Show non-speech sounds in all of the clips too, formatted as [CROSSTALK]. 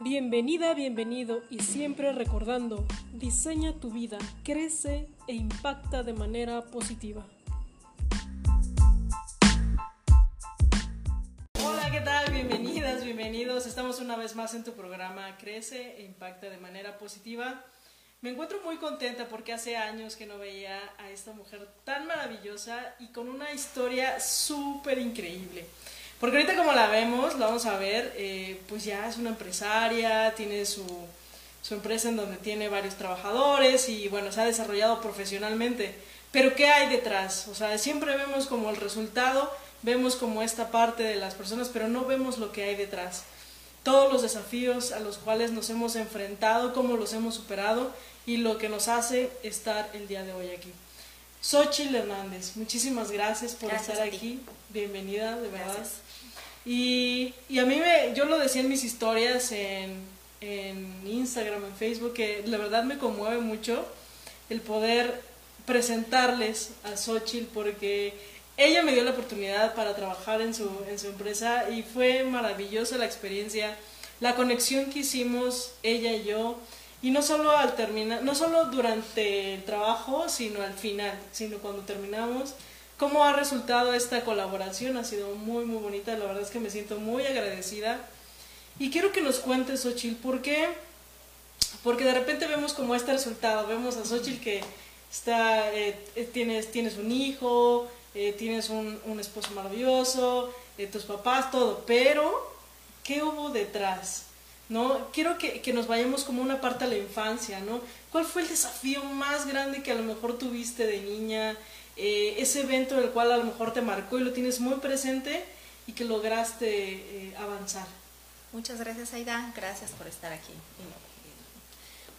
Bienvenida, bienvenido y siempre recordando, diseña tu vida, crece e impacta de manera positiva. Hola, ¿qué tal? Bienvenidas, bienvenidos. Estamos una vez más en tu programa Crece e impacta de manera positiva. Me encuentro muy contenta porque hace años que no veía a esta mujer tan maravillosa y con una historia súper increíble. Porque ahorita como la vemos, la vamos a ver, eh, pues ya es una empresaria, tiene su, su empresa en donde tiene varios trabajadores y bueno, se ha desarrollado profesionalmente. Pero ¿qué hay detrás? O sea, siempre vemos como el resultado, vemos como esta parte de las personas, pero no vemos lo que hay detrás. Todos los desafíos a los cuales nos hemos enfrentado, cómo los hemos superado y lo que nos hace estar el día de hoy aquí. Xochitl Hernández, muchísimas gracias por estar aquí. Bienvenida, de verdad. Y, y a mí me, yo lo decía en mis historias en, en Instagram, en Facebook, que la verdad me conmueve mucho el poder presentarles a Xochitl porque ella me dio la oportunidad para trabajar en su, en su empresa y fue maravillosa la experiencia, la conexión que hicimos ella y yo, y no solo al terminar, no solo durante el trabajo, sino al final, sino cuando terminamos cómo ha resultado esta colaboración. Ha sido muy, muy bonita. La verdad es que me siento muy agradecida. Y quiero que nos cuentes, Xochitl, ¿por qué? Porque de repente vemos como este resultado. Vemos a Xochitl que está, eh, eh, tienes, tienes un hijo, eh, tienes un, un, esposo maravilloso, tus papás, todo. Pero, ¿qué hubo detrás? ¿no? Quiero que, que, nos vayamos como una parte a la infancia, ¿no? ¿Cuál fue el desafío más grande que a lo mejor tuviste de niña? Eh, ese evento del cual a lo mejor te marcó y lo tienes muy presente y que lograste eh, avanzar. Muchas gracias Aida, gracias por estar aquí.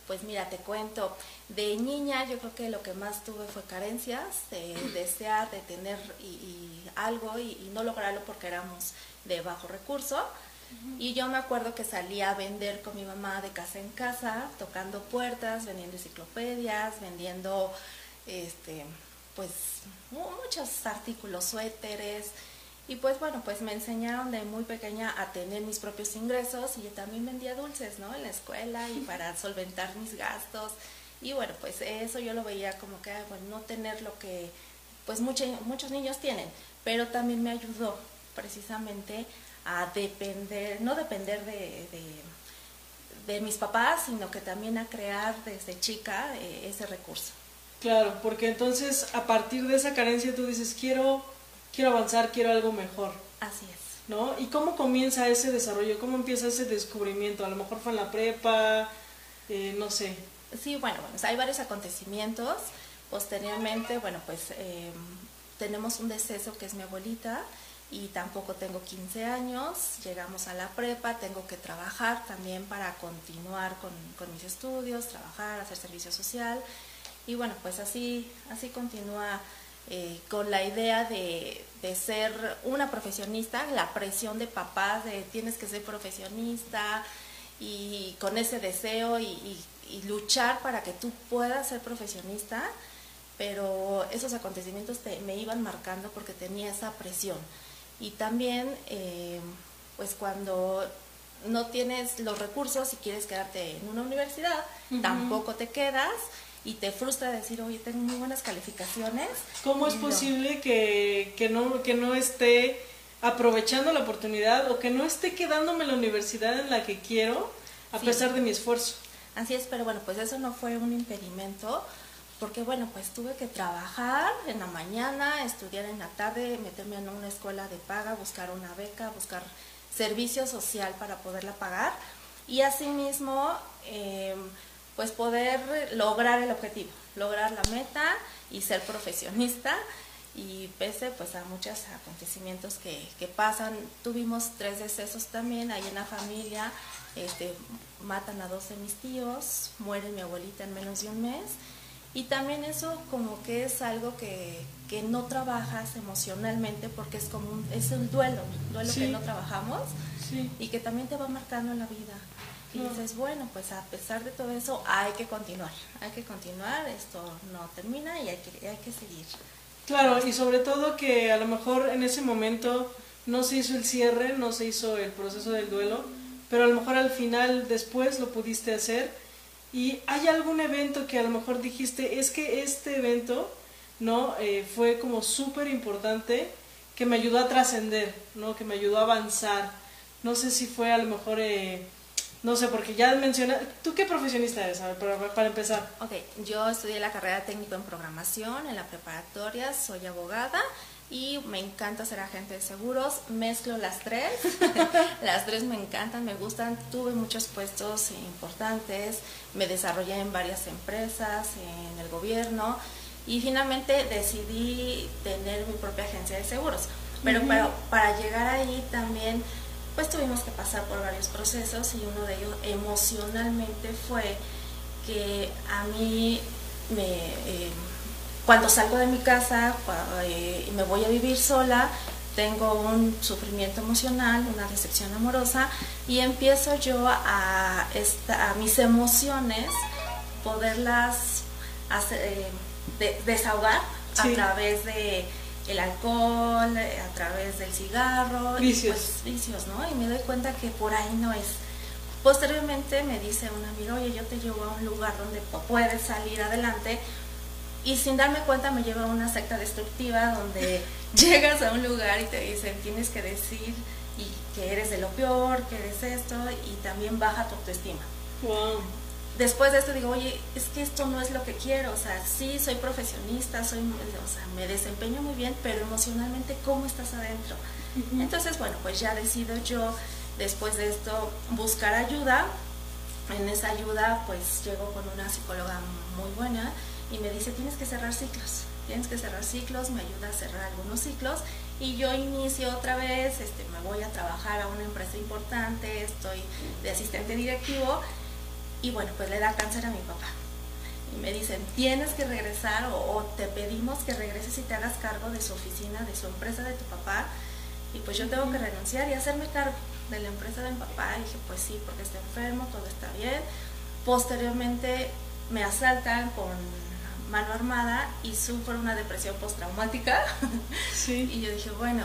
Pues mira, te cuento, de niña yo creo que lo que más tuve fue carencias, de [CLEARS THROAT] desear, de tener y, algo y, y, no lograrlo porque éramos de bajo recurso. Y yo me acuerdo que salía a vender con mi mamá de casa en casa, tocando puertas, vendiendo enciclopedias, vendiendo este, pues muchos artículos, suéteres. Y pues bueno, pues me enseñaron de muy pequeña a tener mis propios ingresos y yo también vendía dulces, ¿no? En la escuela y para [LAUGHS] solventar mis gastos. Y bueno, pues eso yo lo veía como que, bueno, no tener lo que pues muchos muchos niños tienen, pero también me ayudó precisamente a depender, no depender de, de, de mis papás, sino que también a crear desde chica eh, ese recurso. Claro, porque entonces a partir de esa carencia tú dices, quiero, quiero avanzar, quiero algo mejor. Así es. ¿No? ¿Y cómo comienza ese desarrollo? ¿Cómo empieza ese descubrimiento? A lo mejor fue en la prepa, eh, no sé. Sí, bueno, bueno, hay varios acontecimientos. Posteriormente, bueno, pues eh, tenemos un deceso que es mi abuelita y tampoco tengo 15 años, llegamos a la prepa, tengo que trabajar también para continuar con, con mis estudios, trabajar, hacer servicio social y bueno, pues así, así continúa eh, con la idea de, de, ser una profesionista, la presión de papás de tienes que ser profesionista y con ese deseo y, y, y luchar para que tú puedas ser profesionista, pero esos acontecimientos te, me iban marcando porque tenía esa presión. Y también, eh, pues cuando no tienes los recursos y quieres quedarte en una universidad, uh -huh. tampoco te quedas y te frustra decir, oye, tengo muy buenas calificaciones. ¿Cómo es posible no. que, que, no, que no esté aprovechando la oportunidad o que no esté quedándome en la universidad en la que quiero a sí. pesar de mi esfuerzo? Así es, pero bueno, pues eso no fue un impedimento porque bueno, pues tuve que trabajar en la mañana, estudiar en la tarde, meterme en una escuela de paga, buscar una beca, buscar servicio social para poderla pagar y asimismo eh, pues poder lograr el objetivo, lograr la meta y ser profesionista y pese pues a muchos acontecimientos que, que pasan, tuvimos tres decesos también ahí en la familia, este, matan a dos de mis tíos, muere mi abuelita en menos de un mes y también eso como que es algo que, que no trabajas emocionalmente porque es como un, es un duelo, un duelo sí. que no trabajamos sí. y que también te va marcando en la vida. Y dices, bueno, pues a pesar de todo eso hay que continuar, hay que continuar, esto no termina y hay que, hay que seguir. Claro, y sobre todo que a lo mejor en ese momento no se hizo el cierre, no se hizo el proceso del duelo, pero a lo mejor al final después lo pudiste hacer. ¿Y hay algún evento que a lo mejor dijiste, es que este evento, ¿no? Eh, fue como súper importante, que me ayudó a trascender, ¿no? Que me ayudó a avanzar. No sé si fue a lo mejor... Eh, no sé, porque ya mencioné... ¿Tú qué profesionista eres? A ver, para, para, empezar. Ok, yo estudié la carrera técnico en programación en la preparatoria, soy abogada y me encanta ser agente de seguros. Mezclo las tres. [LAUGHS] las tres me encantan, me gustan. Tuve muchos puestos importantes, me desarrollé en varias empresas, en el gobierno y finalmente decidí tener mi propia agencia de seguros. Pero, pero para llegar ahí también pues tuvimos que pasar por varios procesos y uno de ellos emocionalmente fue que a mí me, eh, cuando salgo de mi casa eh, y me voy a vivir sola, tengo un sufrimiento emocional, una decepción amorosa y empiezo yo a, a mis emociones poderlas hacer, eh, desahogar a través de el alcohol, eh, a través del cigarro, vicios. Y pues, vicios, ¿no? Y me doy cuenta que por ahí no es. Posteriormente me dice un amigo, oye, yo te llevo a un lugar donde puedes salir adelante. Y sin darme cuenta me lleva a una secta destructiva donde [LAUGHS] llegas a un lugar y te dicen, tienes que decir y que eres de lo peor, que eres esto, y también baja tu autoestima. Wow después de esto digo, oye, es que esto no es lo que quiero, o sea, sí, soy profesionista, soy, o sea, me desempeño muy bien, pero emocionalmente, ¿cómo estás adentro? Entonces, bueno, pues ya decido yo, después de esto, buscar ayuda. En esa ayuda, pues llego con una psicóloga muy buena y me dice, tienes que cerrar ciclos, tienes que cerrar ciclos, me ayuda a cerrar algunos ciclos y yo inicio otra vez, este, me voy a trabajar a una empresa importante, estoy de asistente directivo y bueno, pues le da cáncer a mi papá. Y me dicen, tienes que regresar o, te pedimos que regreses y te hagas cargo de su oficina, de su empresa de tu papá. Y pues yo tengo que renunciar y hacerme cargo de la empresa de mi papá. Y dije, pues sí, porque está enfermo, todo está bien. Posteriormente me asaltan con mano armada y sufro una depresión postraumática. [LAUGHS] Sí. y yo dije, bueno,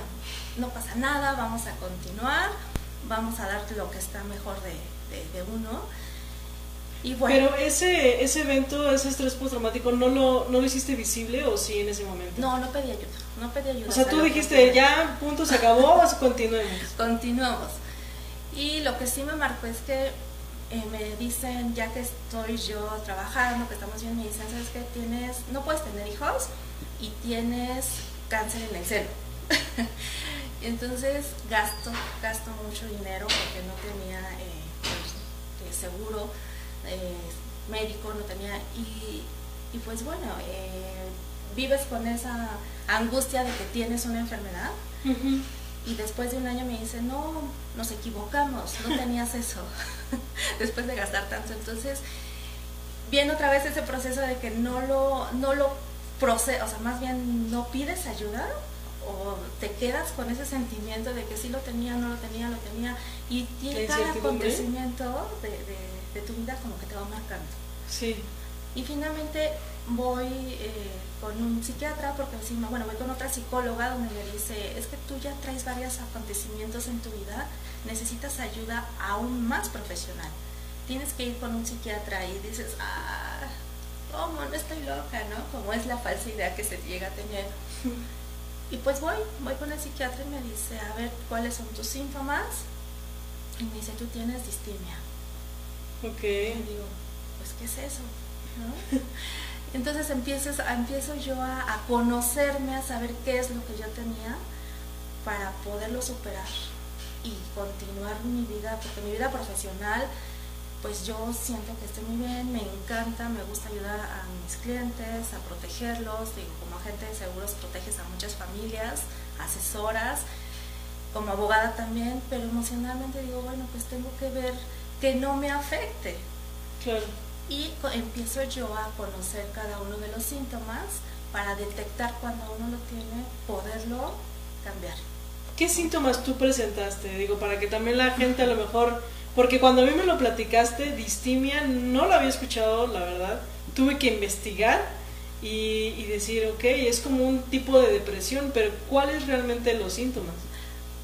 no pasa nada, vamos a continuar, vamos a darte lo que está mejor de, de uno pero ese, ese evento, ese estrés postraumático, ¿no lo, ¿no lo hiciste visible o sí en ese momento? No, no pedí ayuda, no pedí ayuda. O sea, tú dijiste, ya, punto, se acabó, continuemos. [LAUGHS] Continuamos. Y lo que sí me marcó es que eh, me dicen, ya que estoy yo trabajando, que estamos bien, me dicen, ¿sabes qué? Tienes, no puedes tener hijos y tienes cáncer en el seno. [LAUGHS] Entonces gasto, gasto mucho dinero porque no tenía eh, pues, seguro eh, médico, no tenía, y, y pues bueno, eh, vives con esa angustia de que tienes una enfermedad. Y después de un año me dice, no, nos equivocamos, no tenías eso, [LAUGHS] después de gastar tanto. Entonces, viene otra vez ese proceso de que no lo, no lo procede, o sea, más bien no pides ayuda o te quedas con ese sentimiento de que sí lo tenía, no lo tenía, lo tenía, y cada acontecimiento de de tu vida como que te va marcando. Sí. Y finalmente voy eh, con un psiquiatra porque encima, bueno, voy con otra psicóloga donde me dice, es que tú ya traes varios acontecimientos en tu vida, necesitas ayuda aún más profesional. Tienes que ir con un psiquiatra y dices, ah, ¿cómo? No estoy loca, ¿no? Como es la falsa idea que se llega a tener. [LAUGHS] Y pues voy, voy con el psiquiatra y me dice, a ver, ¿cuáles son tus síntomas? Y me dice, tú tienes distimia. Ok. Y digo, pues, ¿qué es eso? [LAUGHS] Entonces empiezas, empiezo yo a, conocerme, a saber qué es lo que yo tenía para poderlo superar y continuar mi vida, porque mi vida profesional, pues yo siento que estoy muy bien, me encanta, me gusta ayudar a mis clientes, a protegerlos, digo, como agente de seguros proteges a muchas familias, asesoras, como abogada también, pero emocionalmente digo, bueno, pues tengo que ver que no me afecte. Claro. Y empiezo yo a conocer cada uno de los síntomas para detectar cuando uno lo tiene, poderlo cambiar. ¿Qué síntomas tú presentaste? Digo, para que también la gente a lo mejor, porque cuando a mí me lo platicaste, distimia, no lo había escuchado, la verdad, tuve que investigar y, decir, ok, es como un tipo de depresión, pero ¿cuáles realmente los síntomas?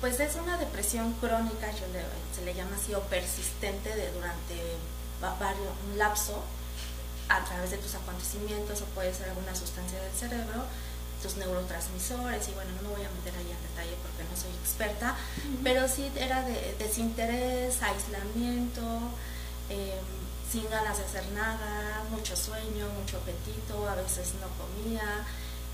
Pues es una depresión crónica, yo se le llama así, o persistente de durante varios, un lapso a través de tus acontecimientos o puede ser alguna sustancia del cerebro, tus neurotransmisores y bueno, no me voy a meter ahí en detalle porque no soy experta, pero sí era de desinterés, aislamiento, em, sin ganas de hacer nada, mucho sueño, mucho apetito, a veces no comía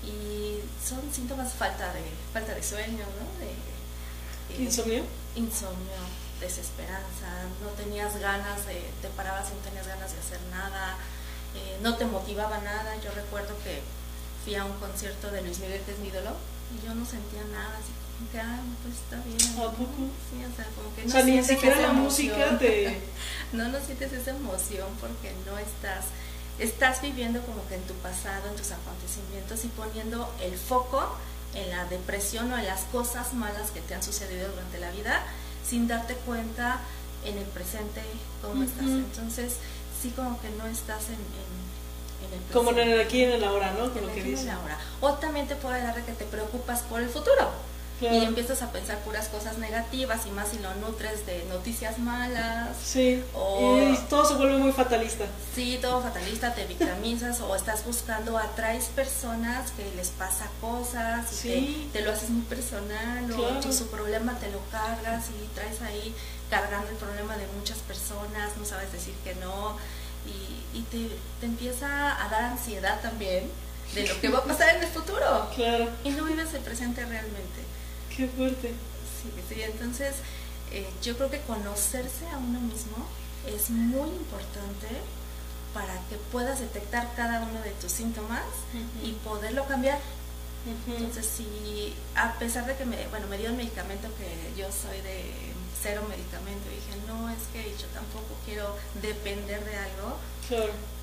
y son síntomas falta de falta de sueño, ¿no? De, ¿Insomnio? Insomnio, desesperanza, no tenías ganas de, te parabas y no tenías ganas de hacer nada, eh, no te motivaba nada. Yo recuerdo que fui a un concierto de Luis Miguel, que es mi ídolo, y yo no sentía nada, así como que, ah, pues está bien. ¿A poco? Sí, o sea, como que no o sea, ni siquiera la música [LAUGHS] te... no, no sientes esa emoción porque no estás estás viviendo como que en tu pasado, en tus acontecimientos y poniendo el foco en la depresión o en las cosas malas que te han sucedido durante la vida sin darte cuenta en el presente cómo estás. Entonces, sí como que no estás en, en, el. Como en el aquí y en el ahora, ¿no? Con lo que dice. O también te puede dar que te preocupas por el futuro. Y empiezas a pensar puras cosas negativas y más si lo nutres de noticias malas. Sí. y todo se vuelve muy fatalista. Sí, todo fatalista, te victimizas o estás buscando, atraes personas que les pasa cosas y te, lo haces muy personal o su problema te lo cargas y traes ahí cargando el problema de muchas personas, no sabes decir que no y, y te, te empieza a dar ansiedad también de lo que va a pasar en el futuro. [LAUGHS] Claro. Y no vives el presente realmente. Qué fuerte. Sí, sí, entonces eh, yo creo que conocerse a uno mismo es muy importante para que puedas detectar cada uno de tus síntomas y poderlo cambiar. Entonces, si a pesar de que me, bueno, me dio el medicamento que yo soy de cero medicamento, dije, no, es que yo tampoco quiero depender de algo,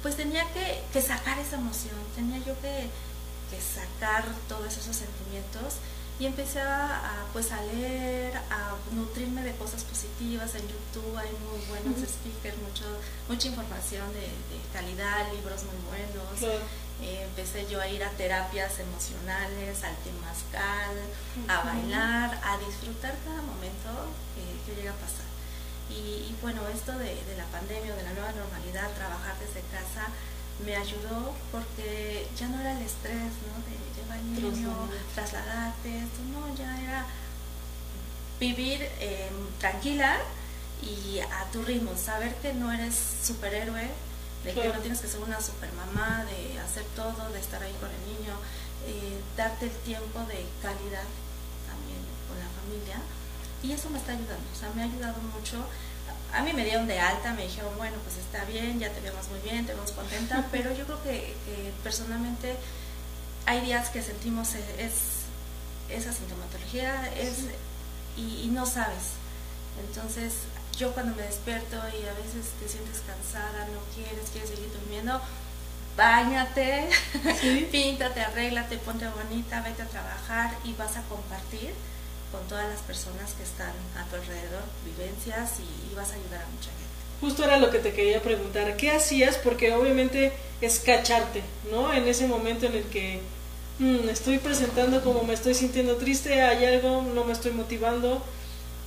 pues tenía que, que, sacar esa emoción, tenía yo que, que sacar todos esos sentimientos y empecé a, pues a leer, a nutrirme de cosas positivas en YouTube, hay muy buenos speakers, mucho, mucha información de, calidad, libros muy buenos. Eh, empecé yo a ir a terapias emocionales, al temazcal, a bailar, a disfrutar cada momento que, llega a pasar. Y, bueno, esto de, de la pandemia, de la nueva normalidad, trabajar desde casa, me ayudó porque ya no era el estrés, ¿no? De llevar niño, trasladarte, esto no, ya era vivir em, tranquila y a tu ritmo, saber que no eres superhéroe, de que no tienes que ser una supermamá, de hacer todo, de estar ahí con el niño, eh, darte el tiempo de calidad también con la familia. Y eso me está ayudando, o sea, me ha ayudado mucho a mí me dieron de alta, me dijeron, bueno, pues está bien, ya te vemos muy bien, te vemos contenta, [LAUGHS] pero yo creo que, personalmente hay días que sentimos e, es, esa sintomatología es, y, no sabes. Entonces, yo cuando me despierto y a veces te sientes cansada, no quieres, quieres seguir durmiendo, bañate, [LAUGHS] píntate, arréglate, ponte bonita, vete a trabajar y vas a compartir con todas las personas que están a tu alrededor, vivencias y, vas a ayudar a mucha gente. Justo era lo que te quería preguntar, ¿qué hacías? Porque obviamente es cacharte, ¿no? En ese momento en el que mm, estoy presentando como me estoy sintiendo triste, hay algo, no me estoy motivando,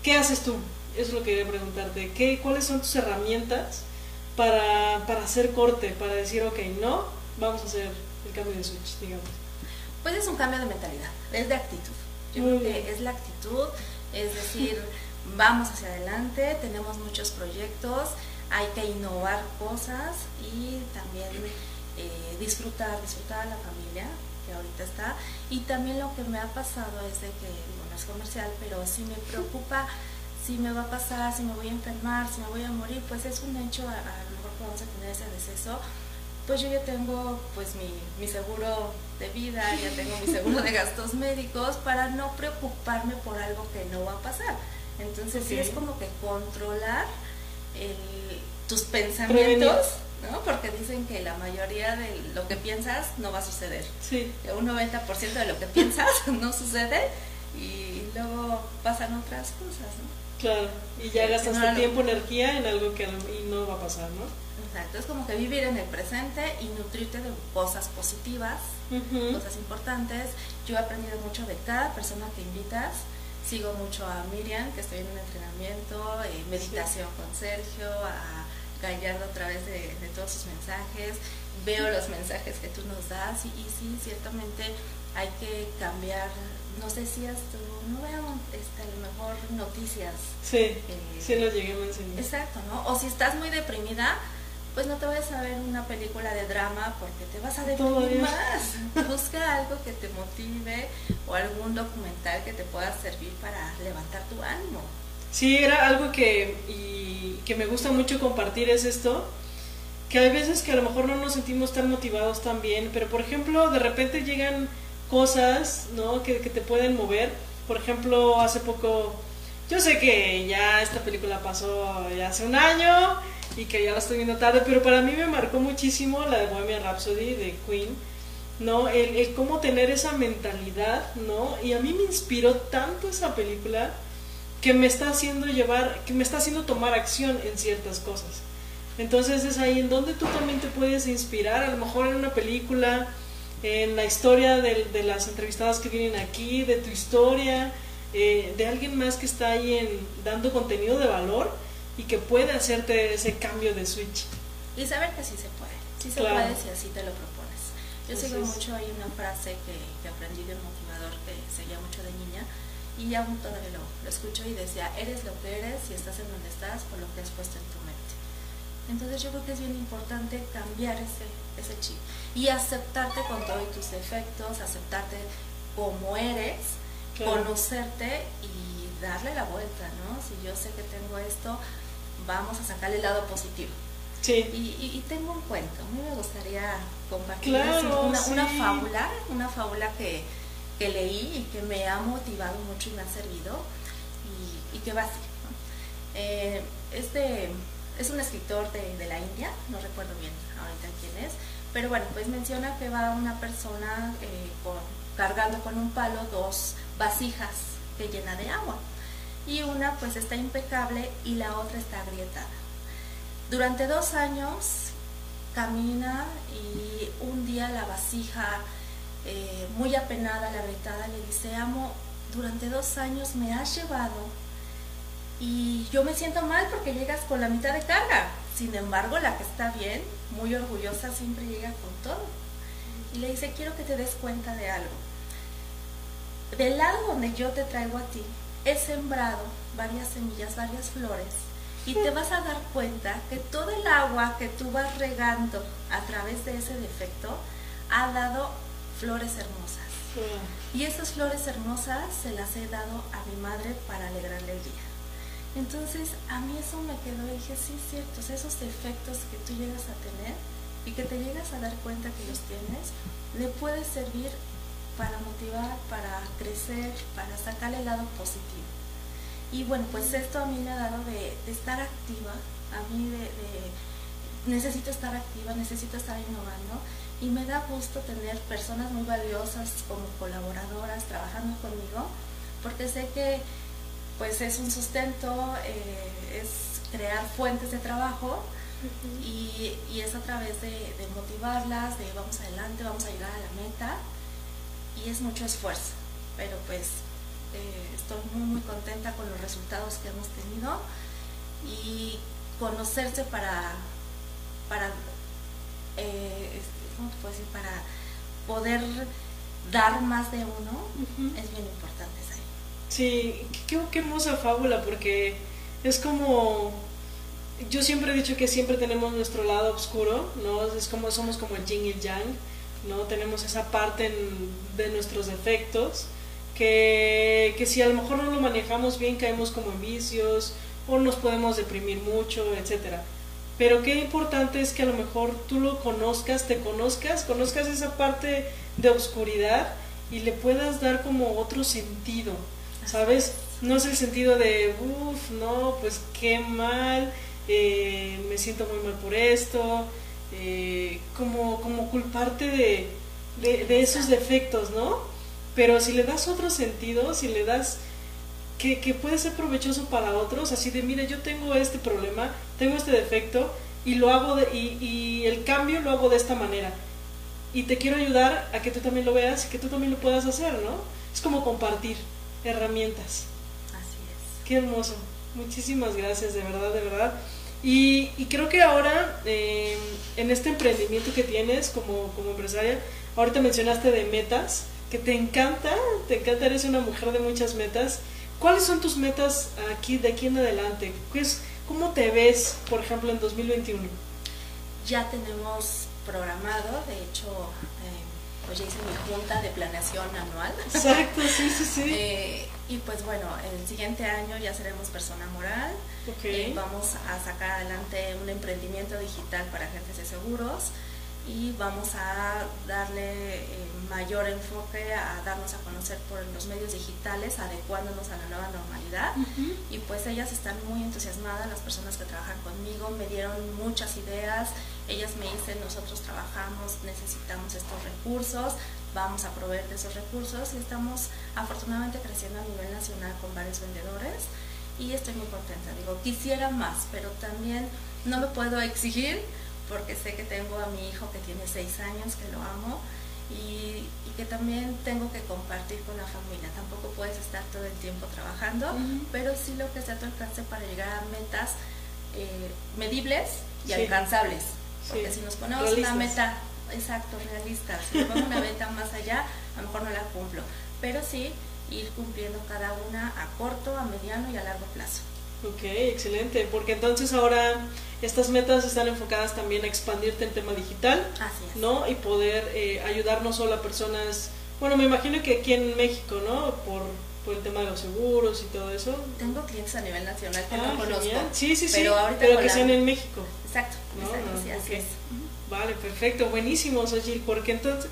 ¿qué haces tú? Eso es lo que quería preguntarte, ¿Qué, ¿cuáles son tus herramientas para, para hacer corte, para decir, ok, no, vamos a hacer el cambio de switch, digamos? Pues es un cambio de mentalidad, es de actitud. Yo creo que es la actitud, es decir, [LAUGHS] vamos hacia adelante, tenemos muchos proyectos, hay que innovar cosas y también eh, disfrutar, disfrutar a la familia que ahorita está. Y también lo que me ha pasado es de que, bueno, es comercial, pero si me preocupa [LAUGHS] si me va a pasar, si me voy a enfermar, si me voy a morir, pues es un hecho, a, a lo mejor vamos a tener ese deceso, pues yo ya tengo pues mi, mi, seguro de vida, ya tengo mi seguro de [LAUGHS] gastos médicos para no preocuparme por algo que no va a pasar. Entonces sí es como que controlar tus pensamientos, ¿no? Porque dicen que la mayoría de lo que piensas no va a suceder. Sí. Un 90% de lo que piensas [LAUGHS] no sucede y luego pasan otras cosas, ¿no? Claro, y ya gastas tu tiempo, energía en algo que y no va a pasar, ¿no? Exacto, es como que vivir en el presente y nutrirte de cosas positivas, cosas importantes. Yo he aprendido mucho de cada persona que invitas. sigo mucho a Miriam, que estoy en un entrenamiento, eh, meditación con Sergio, a Gallardo a través de, todos sus mensajes, veo los mensajes que tú nos das y, sí, ciertamente hay que cambiar, nos decías tú, no veo este, a lo mejor noticias. Sí, eh, sí lo llegué a mencionar. Exacto, ¿no? O si estás muy deprimida, pues no te vayas a ver una película de drama porque te vas a deprimir más. [LAUGHS] Busca algo que te motive o algún documental que te pueda servir para levantar tu ánimo. Sí, era algo que, y, que me gusta mucho compartir es esto, que hay veces que a lo mejor no nos sentimos tan motivados también, pero por ejemplo, de repente llegan cosas, ¿no? Que, que te pueden mover. Por ejemplo, hace poco, yo sé que ya esta película pasó ya hace un año, y que ya la estoy viendo tarde, pero para mí me marcó muchísimo la de Bohemian Rhapsody de Queen, ¿no? El, cómo tener esa mentalidad, ¿no? Y a mí me inspiró tanto esa película que me está haciendo llevar, que me está haciendo tomar acción en ciertas cosas. Entonces es ahí en donde tú también te puedes inspirar, a lo mejor en una película, en la historia de, de las entrevistadas que vienen aquí, de tu historia, eh, de alguien más que está ahí en, dando contenido de valor y que puede hacerte ese cambio de switch. Y saber que sí se puede, sí se puede si así te lo propones. Yo sigo mucho, hay una frase que, que, aprendí de un motivador que seguía mucho de niña y aún todavía lo, lo escucho y decía, eres lo que eres y estás en donde estás por lo que has puesto en tu mente. Entonces yo creo que es bien importante cambiar ese, ese chip y aceptarte con todos tus defectos, aceptarte como eres, conocerte y darle la vuelta, ¿no? Si yo sé que tengo esto, vamos a sacarle el lado positivo. Sí. Y, y, tengo un cuento, a mí me gustaría compartir una, una, fábula, una fábula que, que, leí y que me ha motivado mucho y me ha servido y, y que va así. Eh, este es un escritor de, de, la India, no recuerdo bien ahorita quién es, pero bueno, pues menciona que va una persona eh, cargando con un palo dos vasijas que llena de agua y una pues está impecable y la otra está agrietada. Durante dos años camina y un día la vasija eh, muy apenada, la agrietada, le dice, amo, durante dos años me has llevado y yo me siento mal porque llegas con la mitad de carga. Sin embargo, la que está bien, muy orgullosa, siempre llega con todo. Y le dice, quiero que te des cuenta de algo. Del lado donde yo te traigo a ti, he sembrado varias semillas, varias flores, y te vas a dar cuenta que todo el agua que tú vas regando a través de ese defecto ha dado flores hermosas. Y esas flores hermosas se las he dado a mi madre para alegrarle el día. Entonces a mí eso me quedó dije, sí, es cierto, esos defectos que tú llegas a tener y que te llegas a dar cuenta que los tienes, le puede servir para motivar, para crecer, para sacarle el lado positivo. Y bueno, pues esto a mí me ha dado de, estar activa, a mí de, necesito estar activa, necesito estar innovando y me da gusto tener personas muy valiosas como colaboradoras trabajando conmigo porque sé que pues es un sustento, eh, es crear fuentes de trabajo y, es a través de, de motivarlas, de vamos adelante, vamos a llegar a la meta y es mucho esfuerzo, pero pues eh, estoy muy muy contenta con los resultados que hemos tenido y conocerse para, para eh, este, decir? Para poder dar más de uno es bien importante. Sí, qué, qué hermosa fábula porque es como yo siempre he dicho que siempre tenemos nuestro lado oscuro, ¿no? Es como somos como el yin y yang ¿no? Tenemos esa parte de nuestros defectos que, que, si a lo mejor no lo manejamos bien caemos como en vicios o nos podemos deprimir mucho, etcétera. Pero qué importante es que a lo mejor tú lo conozcas, te conozcas, conozcas esa parte de oscuridad y le puedas dar como otro sentido, ¿sabes? No es el sentido de, uff, no, pues qué mal, eh, me siento muy mal por esto, eh, como, como culparte de, de, esos defectos, ¿no? Pero si le das otro sentido, si le das que, que, puede ser provechoso para otros, así de, mire, yo tengo este problema, tengo este defecto y lo hago de, y, y el cambio lo hago de esta manera. Y te quiero ayudar a que tú también lo veas y que tú también lo puedas hacer, ¿no? Es como compartir herramientas. Qué hermoso. Muchísimas gracias, de verdad, de verdad. Y, y creo que ahora, eh, en este emprendimiento que tienes como, como empresaria, ahorita mencionaste de metas, que te encanta, te encanta, eres una mujer de muchas metas. ¿Cuáles son tus metas aquí, de aquí en adelante? ¿Cómo te ves, por ejemplo, en 2021? Ya tenemos programado, de hecho, eh, pues ya hice mi junta de planeación anual. Exacto, sí, sí, sí. [LAUGHS] Eh, y pues bueno, el siguiente año ya seremos persona moral. Okay. Eh, vamos a sacar adelante un emprendimiento digital para agentes de seguros y vamos a darle eh, mayor enfoque a darnos a conocer por los medios digitales, adecuándonos a la nueva normalidad. Y pues ellas están muy entusiasmadas, las personas que trabajan conmigo me dieron muchas ideas, ellas me dicen, nosotros trabajamos, necesitamos estos recursos, vamos a proveer de esos recursos y estamos afortunadamente creciendo a nivel nacional con varios vendedores y estoy muy contenta. Digo, quisiera más, pero también no me puedo exigir porque sé que tengo a mi hijo que tiene seis años, que lo amo, y, que también tengo que compartir con la familia. Tampoco puedes estar todo el tiempo trabajando, pero sí lo que sea tu alcance para llegar a metas eh, medibles y alcanzables. Porque si nos ponemos una meta, exacto, realista, si nos ponemos una meta más allá, a lo mejor no la cumplo. Pero sí ir cumpliendo cada una a corto, a mediano y a largo plazo. Ok, excelente, porque entonces ahora estas metas están enfocadas también a expandirte en tema digital, Así es. ¿no? Y poder eh, ayudar no solo a personas, bueno, me imagino que aquí en México, ¿no? Por, por el tema de los seguros y todo eso. Tengo clientes a nivel nacional que no conozco. Sí, sí, sí, pero, que sean en México. Exacto, ¿no? así es. Vale, perfecto, buenísimo, Xochitl, porque entonces,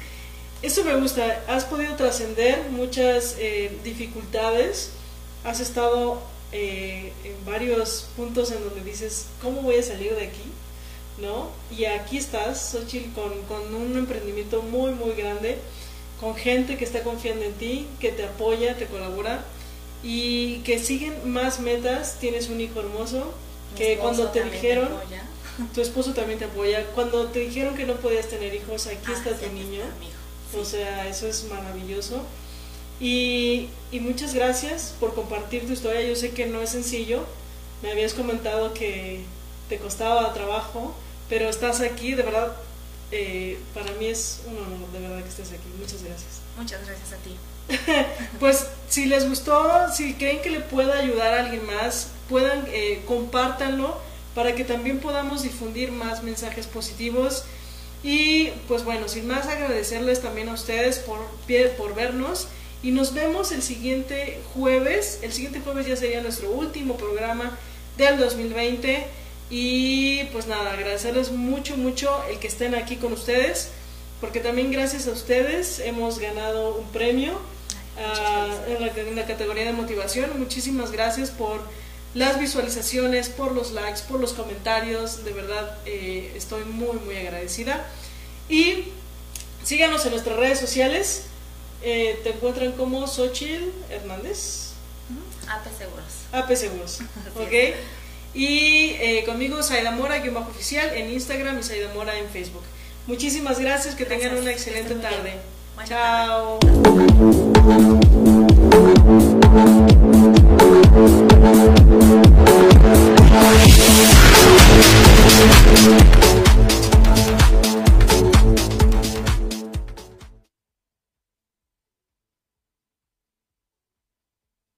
eso me gusta, has podido trascender muchas eh, dificultades, has estado eh, en varios puntos en donde dices, ¿cómo voy a salir de aquí? ¿No? Y aquí estás, Xochitl, con, con un emprendimiento muy, muy grande, con gente que está confiando en ti, que te apoya, te colabora y que siguen más metas. Tienes un hijo hermoso que cuando te dijeron, tu esposo también te apoya. Cuando te dijeron que no podías tener hijos, aquí ah, está tu niño. O sea, eso es maravilloso. Y, y, muchas gracias por compartir tu historia. Yo sé que no es sencillo. Me habías comentado que te costaba trabajo, pero estás aquí, de verdad. Eh, para mí es un honor, de verdad, que estés aquí. Muchas gracias. Muchas gracias a ti. [LAUGHS] pues si les gustó, si creen que le pueda ayudar a alguien más, puedan, eh, compártanlo para que también podamos difundir más mensajes positivos. Y pues bueno, sin más agradecerles también a ustedes por, por vernos y nos vemos el siguiente jueves. El siguiente jueves ya sería nuestro último programa del 2020. Y pues nada, agradecerles mucho, mucho el que estén aquí con ustedes. Porque también gracias a ustedes hemos ganado un premio ah, en, la, categoría de motivación. Muchísimas gracias por las visualizaciones, por los likes, por los comentarios. De verdad eh, estoy muy, muy agradecida. Y síganos en nuestras redes sociales. Eh, te encuentran como Xochil Hernández. AP Seguros. AP Seguros, [LAUGHS] ok. Y eh, conmigo Saida Mora, guion bajo oficial, en Instagram y Saida Mora en Facebook. Muchísimas gracias, que tengan una excelente tarde. Chao.